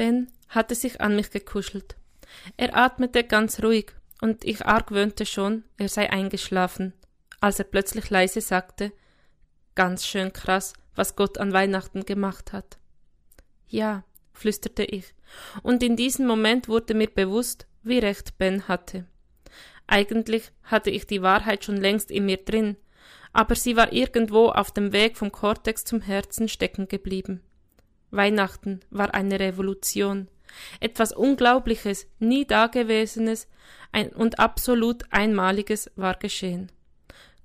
Ben hatte sich an mich gekuschelt. Er atmete ganz ruhig, und ich argwöhnte schon, er sei eingeschlafen, als er plötzlich leise sagte, ganz schön krass, was Gott an Weihnachten gemacht hat. Ja, flüsterte ich, und in diesem Moment wurde mir bewusst, wie recht Ben hatte. Eigentlich hatte ich die Wahrheit schon längst in mir drin, aber sie war irgendwo auf dem Weg vom Kortex zum Herzen stecken geblieben. Weihnachten war eine Revolution, etwas Unglaubliches, nie Dagewesenes und absolut Einmaliges war geschehen.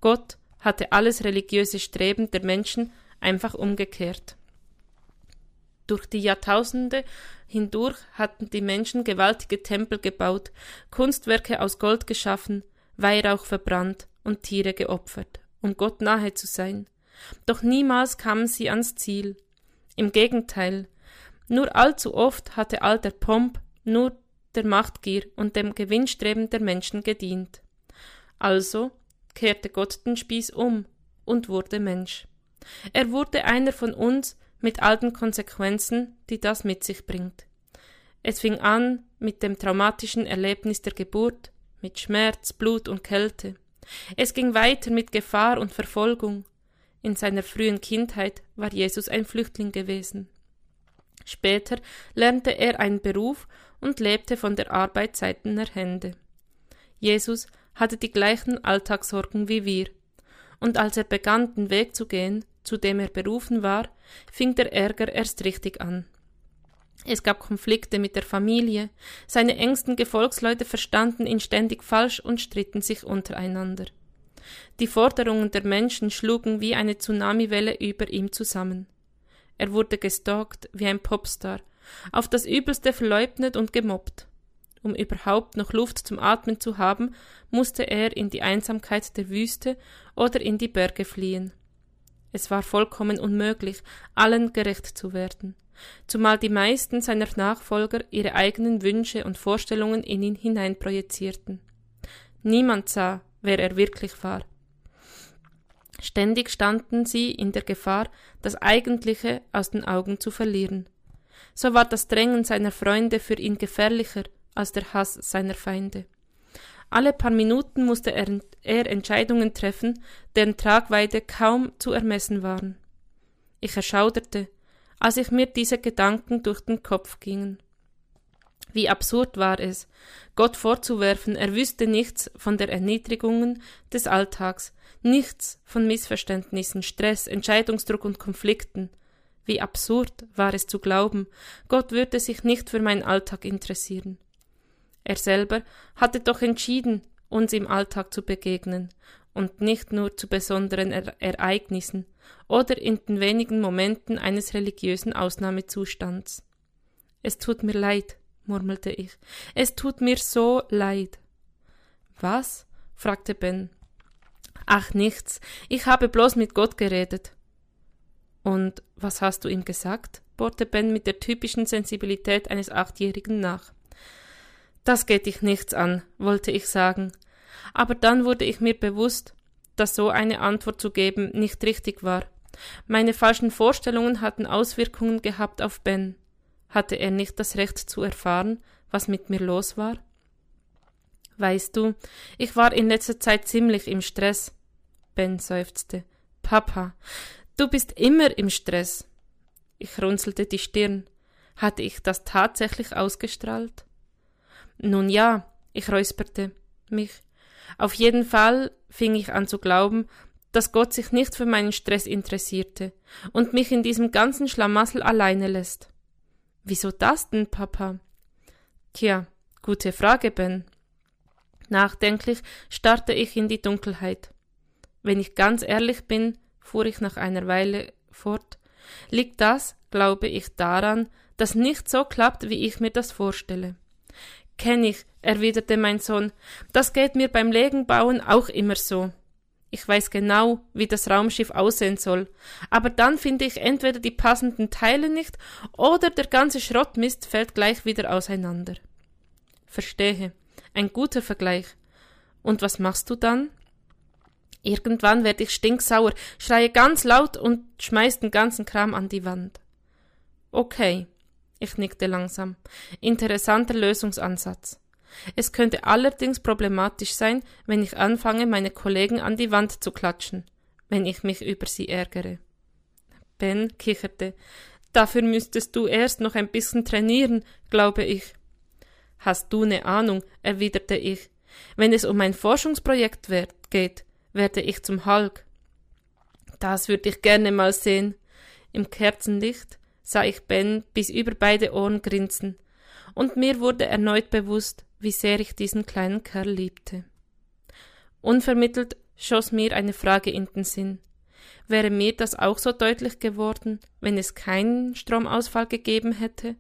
Gott hatte alles religiöse Streben der Menschen einfach umgekehrt. Durch die Jahrtausende hindurch hatten die Menschen gewaltige Tempel gebaut, Kunstwerke aus Gold geschaffen, Weihrauch verbrannt und Tiere geopfert, um Gott nahe zu sein. Doch niemals kamen sie ans Ziel. Im Gegenteil, nur allzu oft hatte all der Pomp nur der Machtgier und dem Gewinnstreben der Menschen gedient. Also kehrte Gott den Spieß um und wurde Mensch. Er wurde einer von uns mit all den Konsequenzen, die das mit sich bringt. Es fing an mit dem traumatischen Erlebnis der Geburt, mit Schmerz, Blut und Kälte. Es ging weiter mit Gefahr und Verfolgung. In seiner frühen Kindheit war Jesus ein Flüchtling gewesen. Später lernte er einen Beruf und lebte von der Arbeit seiner Hände. Jesus hatte die gleichen Alltagssorgen wie wir, und als er begann, den Weg zu gehen, zu dem er berufen war, fing der Ärger erst richtig an. Es gab Konflikte mit der Familie, seine engsten Gefolgsleute verstanden ihn ständig falsch und stritten sich untereinander. Die Forderungen der Menschen schlugen wie eine Tsunamiwelle über ihm zusammen. Er wurde gestalkt wie ein Popstar, auf das Übelste verleugnet und gemobbt. Um überhaupt noch Luft zum Atmen zu haben, musste er in die Einsamkeit der Wüste oder in die Berge fliehen. Es war vollkommen unmöglich, allen gerecht zu werden, zumal die meisten seiner Nachfolger ihre eigenen Wünsche und Vorstellungen in ihn hineinprojizierten. Niemand sah, wer er wirklich war. Ständig standen sie in der Gefahr, das Eigentliche aus den Augen zu verlieren. So war das Drängen seiner Freunde für ihn gefährlicher als der Hass seiner Feinde. Alle paar Minuten musste er, er Entscheidungen treffen, deren Tragweite kaum zu ermessen waren. Ich erschauderte, als ich mir diese Gedanken durch den Kopf gingen. Wie absurd war es, Gott vorzuwerfen, er wüsste nichts von der Erniedrigungen des Alltags, nichts von Missverständnissen, Stress, Entscheidungsdruck und Konflikten. Wie absurd war es zu glauben, Gott würde sich nicht für meinen Alltag interessieren. Er selber hatte doch entschieden, uns im Alltag zu begegnen und nicht nur zu besonderen er Ereignissen oder in den wenigen Momenten eines religiösen Ausnahmezustands. Es tut mir leid, murmelte ich. Es tut mir so leid. Was? fragte Ben. Ach nichts, ich habe bloß mit Gott geredet. Und was hast du ihm gesagt? bohrte Ben mit der typischen Sensibilität eines Achtjährigen nach. Das geht dich nichts an, wollte ich sagen. Aber dann wurde ich mir bewusst, dass so eine Antwort zu geben nicht richtig war. Meine falschen Vorstellungen hatten Auswirkungen gehabt auf Ben. Hatte er nicht das Recht zu erfahren, was mit mir los war? Weißt du, ich war in letzter Zeit ziemlich im Stress. Ben seufzte. Papa, du bist immer im Stress. Ich runzelte die Stirn. Hatte ich das tatsächlich ausgestrahlt? Nun ja, ich räusperte mich. Auf jeden Fall fing ich an zu glauben, dass Gott sich nicht für meinen Stress interessierte und mich in diesem ganzen Schlamassel alleine lässt. Wieso das denn, Papa? Tja, gute Frage, Ben. Nachdenklich starrte ich in die Dunkelheit. Wenn ich ganz ehrlich bin, fuhr ich nach einer Weile fort, liegt das, glaube ich, daran, dass nicht so klappt, wie ich mir das vorstelle. Kenn ich, erwiderte mein Sohn, das geht mir beim Legenbauen auch immer so. Ich weiß genau, wie das Raumschiff aussehen soll, aber dann finde ich entweder die passenden Teile nicht oder der ganze Schrottmist fällt gleich wieder auseinander. Verstehe. Ein guter Vergleich. Und was machst du dann? Irgendwann werde ich stinksauer, schreie ganz laut und schmeiß den ganzen Kram an die Wand. Okay, Ich nickte langsam. Interessanter Lösungsansatz. Es könnte allerdings problematisch sein, wenn ich anfange, meine Kollegen an die Wand zu klatschen, wenn ich mich über sie ärgere. Ben kicherte. Dafür müsstest du erst noch ein bisschen trainieren, glaube ich. Hast du ne Ahnung, erwiderte ich. Wenn es um ein Forschungsprojekt geht, werde ich zum Hulk. Das würde ich gerne mal sehen. Im Kerzenlicht sah ich Ben bis über beide Ohren grinsen, und mir wurde erneut bewusst, wie sehr ich diesen kleinen Kerl liebte. Unvermittelt schoss mir eine Frage in den Sinn. Wäre mir das auch so deutlich geworden, wenn es keinen Stromausfall gegeben hätte?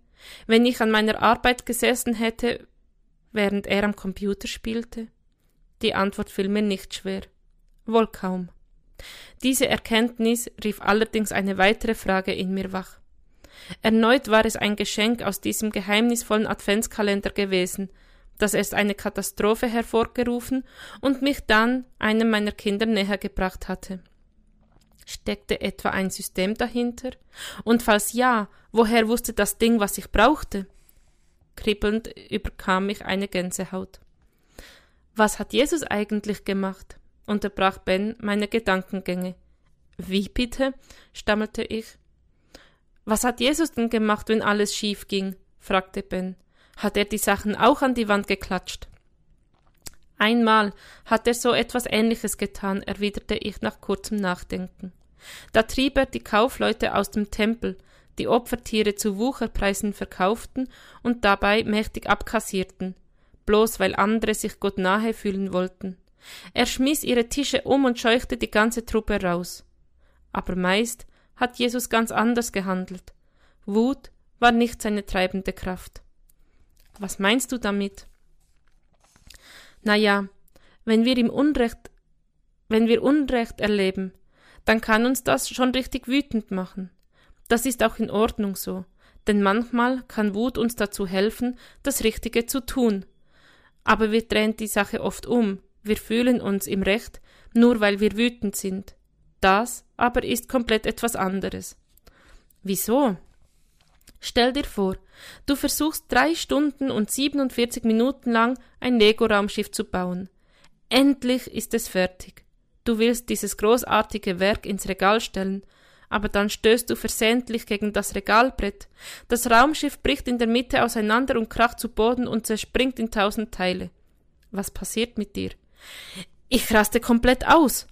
Wenn ich an meiner Arbeit gesessen hätte, während er am Computer spielte? Die Antwort fiel mir nicht schwer. Wohl kaum. Diese Erkenntnis rief allerdings eine weitere Frage in mir wach. Erneut war es ein Geschenk aus diesem geheimnisvollen Adventskalender gewesen, das erst eine Katastrophe hervorgerufen und mich dann einem meiner Kinder näher gebracht hatte. Steckte etwa ein System dahinter? Und falls ja, woher wusste das Ding, was ich brauchte? Kribbelnd überkam mich eine Gänsehaut. Was hat Jesus eigentlich gemacht? unterbrach Ben meine Gedankengänge. Wie bitte? stammelte ich. Was hat Jesus denn gemacht, wenn alles schief ging? fragte Ben. Hat er die Sachen auch an die Wand geklatscht? Einmal hat er so etwas Ähnliches getan, erwiderte ich nach kurzem Nachdenken. Da trieb er die Kaufleute aus dem Tempel, die Opfertiere zu Wucherpreisen verkauften und dabei mächtig abkassierten, bloß weil andere sich Gott nahe fühlen wollten. Er schmiss ihre Tische um und scheuchte die ganze Truppe raus. Aber meist hat Jesus ganz anders gehandelt. Wut war nicht seine treibende Kraft. Was meinst du damit? Na ja, wenn wir im Unrecht, wenn wir Unrecht erleben, dann kann uns das schon richtig wütend machen. Das ist auch in Ordnung so, denn manchmal kann Wut uns dazu helfen, das Richtige zu tun. Aber wir drehen die Sache oft um, wir fühlen uns im Recht, nur weil wir wütend sind. Das aber ist komplett etwas anderes. Wieso? Stell dir vor, du versuchst drei Stunden und 47 Minuten lang ein Lego-Raumschiff zu bauen. Endlich ist es fertig. Du willst dieses großartige Werk ins Regal stellen, aber dann stößt du versehentlich gegen das Regalbrett. Das Raumschiff bricht in der Mitte auseinander und kracht zu Boden und zerspringt in tausend Teile. Was passiert mit dir? Ich raste komplett aus.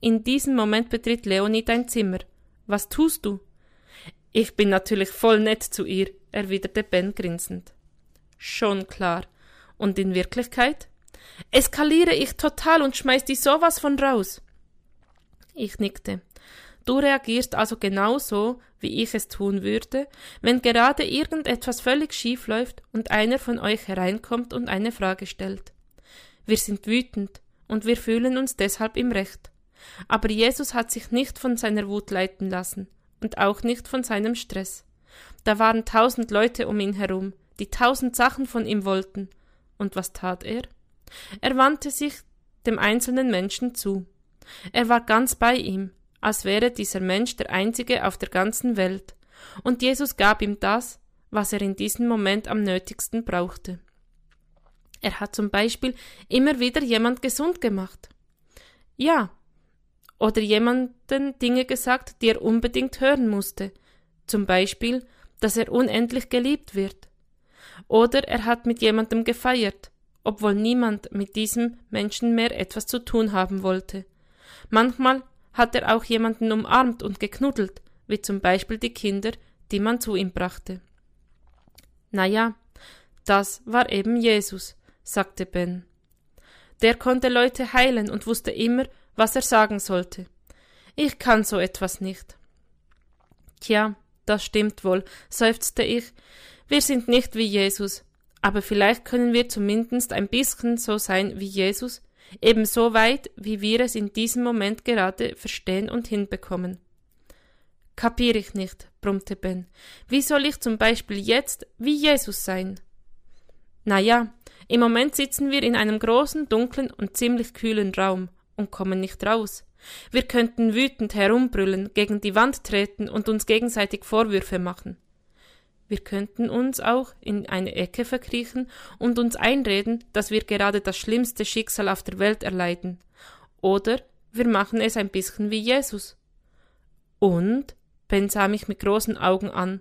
In diesem Moment betritt Leonie dein Zimmer. Was tust du? Ich bin natürlich voll nett zu ihr, erwiderte Ben grinsend. Schon klar. Und in Wirklichkeit? Eskaliere ich total und schmeiß die sowas von raus. Ich nickte. Du reagierst also genauso, wie ich es tun würde, wenn gerade irgendetwas völlig schief läuft und einer von euch hereinkommt und eine Frage stellt. Wir sind wütend und wir fühlen uns deshalb im Recht. Aber Jesus hat sich nicht von seiner Wut leiten lassen und auch nicht von seinem Stress. Da waren tausend Leute um ihn herum, die tausend Sachen von ihm wollten. Und was tat er? Er wandte sich dem einzelnen Menschen zu. Er war ganz bei ihm, als wäre dieser Mensch der einzige auf der ganzen Welt, und Jesus gab ihm das, was er in diesem Moment am nötigsten brauchte. Er hat zum Beispiel immer wieder jemand gesund gemacht. Ja, oder jemanden Dinge gesagt, die er unbedingt hören musste, zum Beispiel, dass er unendlich geliebt wird. Oder er hat mit jemandem gefeiert, obwohl niemand mit diesem Menschen mehr etwas zu tun haben wollte. Manchmal hat er auch jemanden umarmt und geknuddelt, wie zum Beispiel die Kinder, die man zu ihm brachte. Na ja, das war eben Jesus, sagte Ben. Der konnte Leute heilen und wusste immer, was er sagen sollte. Ich kann so etwas nicht. Tja, das stimmt wohl, seufzte ich. Wir sind nicht wie Jesus, aber vielleicht können wir zumindest ein bisschen so sein wie Jesus, eben so weit, wie wir es in diesem Moment gerade verstehen und hinbekommen. Kapier ich nicht, brummte Ben. Wie soll ich zum Beispiel jetzt wie Jesus sein? Na ja, im Moment sitzen wir in einem großen, dunklen und ziemlich kühlen Raum und kommen nicht raus. Wir könnten wütend herumbrüllen, gegen die Wand treten und uns gegenseitig Vorwürfe machen. Wir könnten uns auch in eine Ecke verkriechen und uns einreden, dass wir gerade das schlimmste Schicksal auf der Welt erleiden. Oder wir machen es ein bisschen wie Jesus. Und? Ben sah mich mit großen Augen an.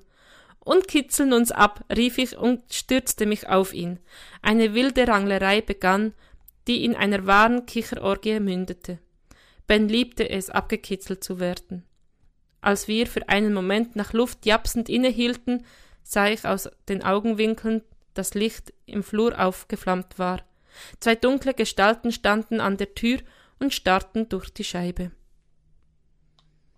Und kitzeln uns ab, rief ich und stürzte mich auf ihn. Eine wilde Ranglerei begann, die in einer wahren Kicherorgie mündete. Ben liebte es, abgekitzelt zu werden. Als wir für einen Moment nach Luft japsend innehielten, sah ich aus den Augenwinkeln, das Licht im Flur aufgeflammt war. Zwei dunkle Gestalten standen an der Tür und starrten durch die Scheibe.